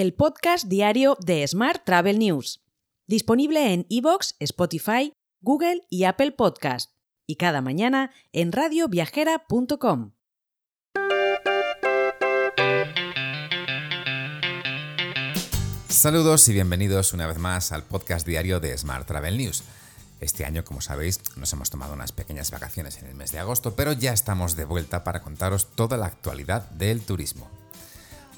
el podcast diario de Smart Travel News, disponible en iVoox, Spotify, Google y Apple Podcast, y cada mañana en radioviajera.com. Saludos y bienvenidos una vez más al podcast diario de Smart Travel News. Este año, como sabéis, nos hemos tomado unas pequeñas vacaciones en el mes de agosto, pero ya estamos de vuelta para contaros toda la actualidad del turismo.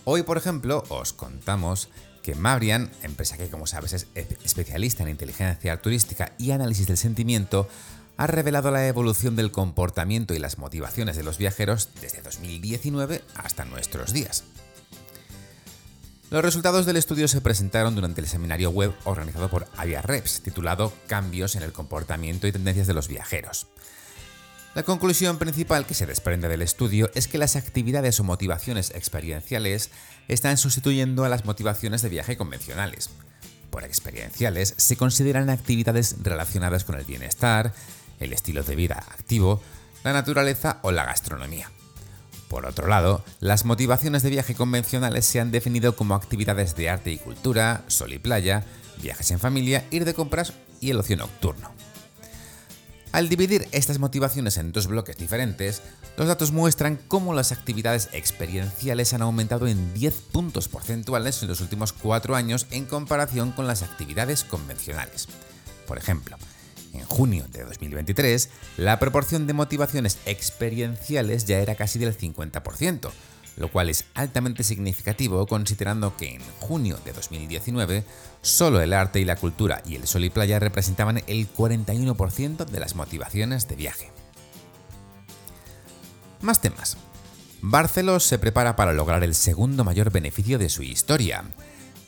Hoy, por ejemplo, os contamos que Mabrian, empresa que como sabes es especialista en inteligencia turística y análisis del sentimiento, ha revelado la evolución del comportamiento y las motivaciones de los viajeros desde 2019 hasta nuestros días. Los resultados del estudio se presentaron durante el seminario web organizado por Aviareps, titulado Cambios en el comportamiento y tendencias de los viajeros. La conclusión principal que se desprende del estudio es que las actividades o motivaciones experienciales están sustituyendo a las motivaciones de viaje convencionales. Por experienciales se consideran actividades relacionadas con el bienestar, el estilo de vida activo, la naturaleza o la gastronomía. Por otro lado, las motivaciones de viaje convencionales se han definido como actividades de arte y cultura, sol y playa, viajes en familia, ir de compras y el ocio nocturno. Al dividir estas motivaciones en dos bloques diferentes, los datos muestran cómo las actividades experienciales han aumentado en 10 puntos porcentuales en los últimos 4 años en comparación con las actividades convencionales. Por ejemplo, en junio de 2023, la proporción de motivaciones experienciales ya era casi del 50%, lo cual es altamente significativo considerando que en junio de 2019 solo el arte y la cultura y el sol y playa representaban el 41% de las motivaciones de viaje. Más temas. Barceló se prepara para lograr el segundo mayor beneficio de su historia,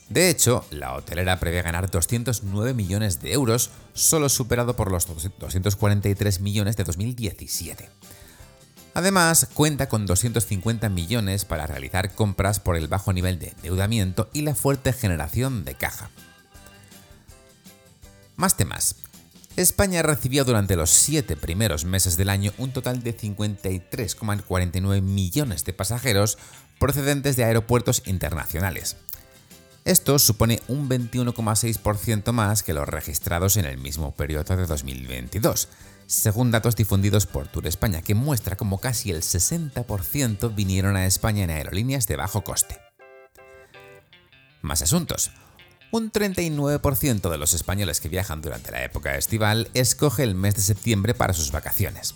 de hecho, la hotelera prevé ganar 209 millones de euros, solo superado por los 243 millones de 2017. Además, cuenta con 250 millones para realizar compras por el bajo nivel de endeudamiento y la fuerte generación de caja. Más temas. España recibió durante los siete primeros meses del año un total de 53,49 millones de pasajeros procedentes de aeropuertos internacionales. Esto supone un 21,6% más que los registrados en el mismo periodo de 2022, según datos difundidos por Tour España, que muestra como casi el 60% vinieron a España en aerolíneas de bajo coste. Más asuntos. Un 39% de los españoles que viajan durante la época estival escoge el mes de septiembre para sus vacaciones.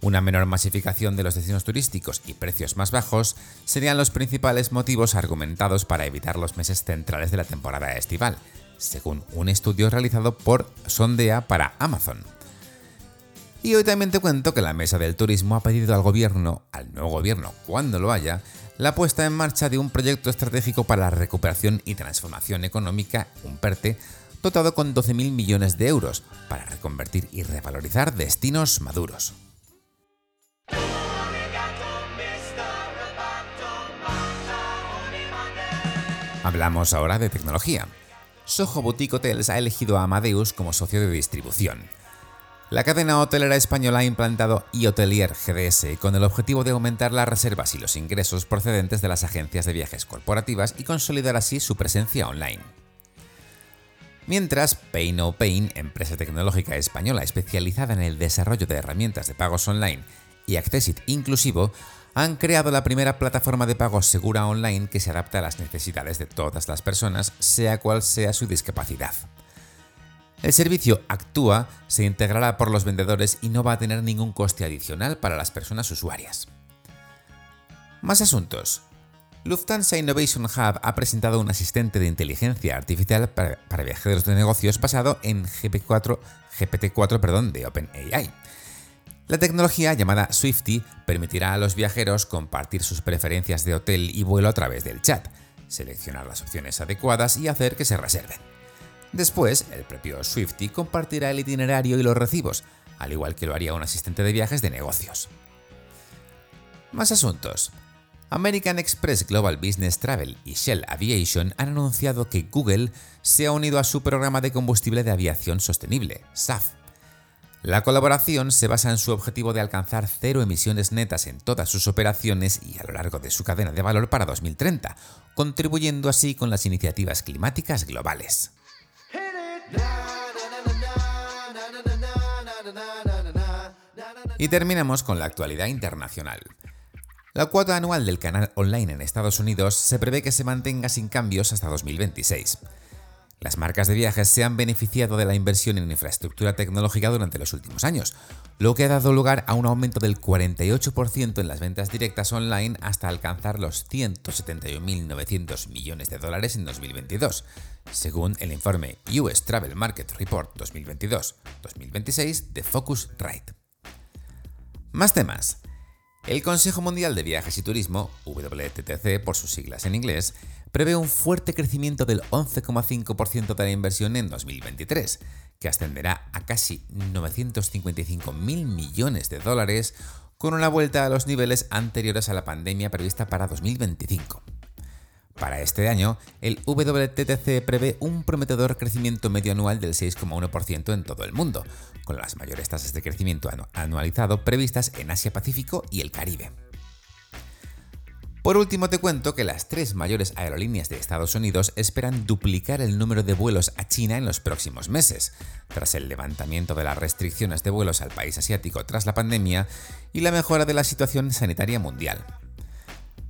Una menor masificación de los destinos turísticos y precios más bajos serían los principales motivos argumentados para evitar los meses centrales de la temporada estival, según un estudio realizado por Sondea para Amazon. Y hoy también te cuento que la Mesa del Turismo ha pedido al gobierno, al nuevo gobierno, cuando lo haya, la puesta en marcha de un proyecto estratégico para la recuperación y transformación económica, un PERTE, dotado con 12.000 millones de euros para reconvertir y revalorizar destinos maduros. Hablamos ahora de tecnología. Soho Boutique Hotels ha elegido a Amadeus como socio de distribución. La cadena hotelera española ha implantado eHotelier GDS con el objetivo de aumentar las reservas y los ingresos procedentes de las agencias de viajes corporativas y consolidar así su presencia online. Mientras, Pay No Pain, empresa tecnológica española especializada en el desarrollo de herramientas de pagos online y Accessit inclusivo, han creado la primera plataforma de pagos segura online que se adapta a las necesidades de todas las personas, sea cual sea su discapacidad. El servicio Actúa se integrará por los vendedores y no va a tener ningún coste adicional para las personas usuarias. Más asuntos. Lufthansa Innovation Hub ha presentado un asistente de inteligencia artificial para, viajeros de negocios basado en GP4, GPT-4 perdón, de OpenAI la tecnología llamada Swifty permitirá a los viajeros compartir sus preferencias de hotel y vuelo a través del chat, seleccionar las opciones adecuadas y hacer que se reserven. Después, el propio Swifty compartirá el itinerario y los recibos, al igual que lo haría un asistente de viajes de negocios. Más asuntos. American Express Global Business Travel y Shell Aviation han anunciado que Google se ha unido a su programa de combustible de aviación sostenible, SAF, La colaboración se basa en su objetivo de alcanzar cero emisiones netas en todas sus operaciones y a lo largo de su cadena de valor para 2030, contribuyendo así con las iniciativas climáticas globales. Y terminamos con la actualidad internacional. La cuota anual del canal online en Estados Unidos se prevé que se mantenga sin cambios hasta 2026. Las marcas de viajes se han beneficiado de la inversión en infraestructura tecnológica durante los últimos años, lo que ha dado lugar a un aumento del 48% en las ventas directas online hasta alcanzar los 171.900 millones de dólares en 2022, según el informe US Travel Market Report 2022-2026 de Focusrite. Más temas. El Consejo Mundial de Viajes y Turismo, WTTC por sus siglas en inglés, prevé un fuerte crecimiento del 11,5% de la inversión en 2023, que ascenderá a casi 955 mil millones de dólares, con una vuelta a los niveles anteriores a la pandemia prevista para 2025. Para este año, el WTTC prevé un prometedor crecimiento medio anual del 6,1% en todo el mundo, con las mayores tasas de crecimiento anualizado previstas en Asia-Pacífico y el Caribe. Por último, te cuento que las tres mayores aerolíneas de Estados Unidos esperan duplicar el número de vuelos a China en los próximos meses, tras el levantamiento de las restricciones de vuelos al país asiático tras la pandemia y la mejora de la situación sanitaria mundial.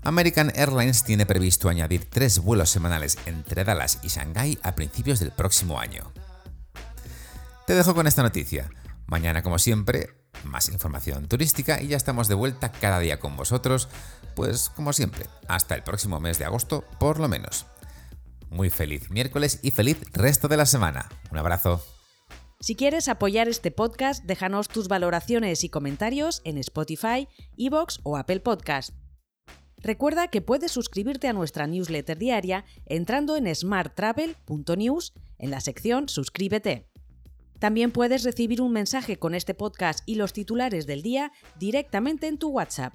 American Airlines tiene previsto añadir tres vuelos semanales entre Dallas y Shanghái a principios del próximo año. Te dejo con esta noticia. Mañana, como siempre, más información turística y ya estamos de vuelta cada día con vosotros pues como siempre, hasta el próximo mes de agosto por lo menos. Muy feliz miércoles y feliz resto de la semana. Un abrazo. Si quieres apoyar este podcast, déjanos tus valoraciones y comentarios en Spotify, Evox o Apple Podcast. Recuerda que puedes suscribirte a nuestra newsletter diaria entrando en smarttravel.news en la sección Suscríbete. También puedes recibir un mensaje con este podcast y los titulares del día directamente en tu WhatsApp